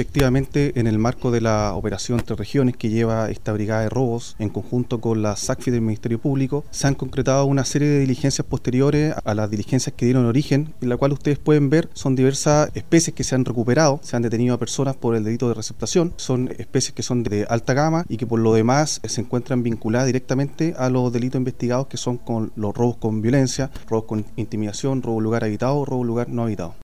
efectivamente, en el marco de la operación Tres Regiones que lleva esta brigada de robos, en conjunto con la SACFI del Ministerio Público, se han concretado una serie de diligencias posteriores a las diligencias que dieron origen, en la cual ustedes pueden ver son diversas especies que se han recuperado, se han detenido a personas por el delito de receptación, son especies que son de alta gama y que por lo demás eh, se encuentran vinculadas directamente a los delitos investigados que son con los robos con violencia, robos con intimidación, robo lugar habitado, robo lugar no habitado.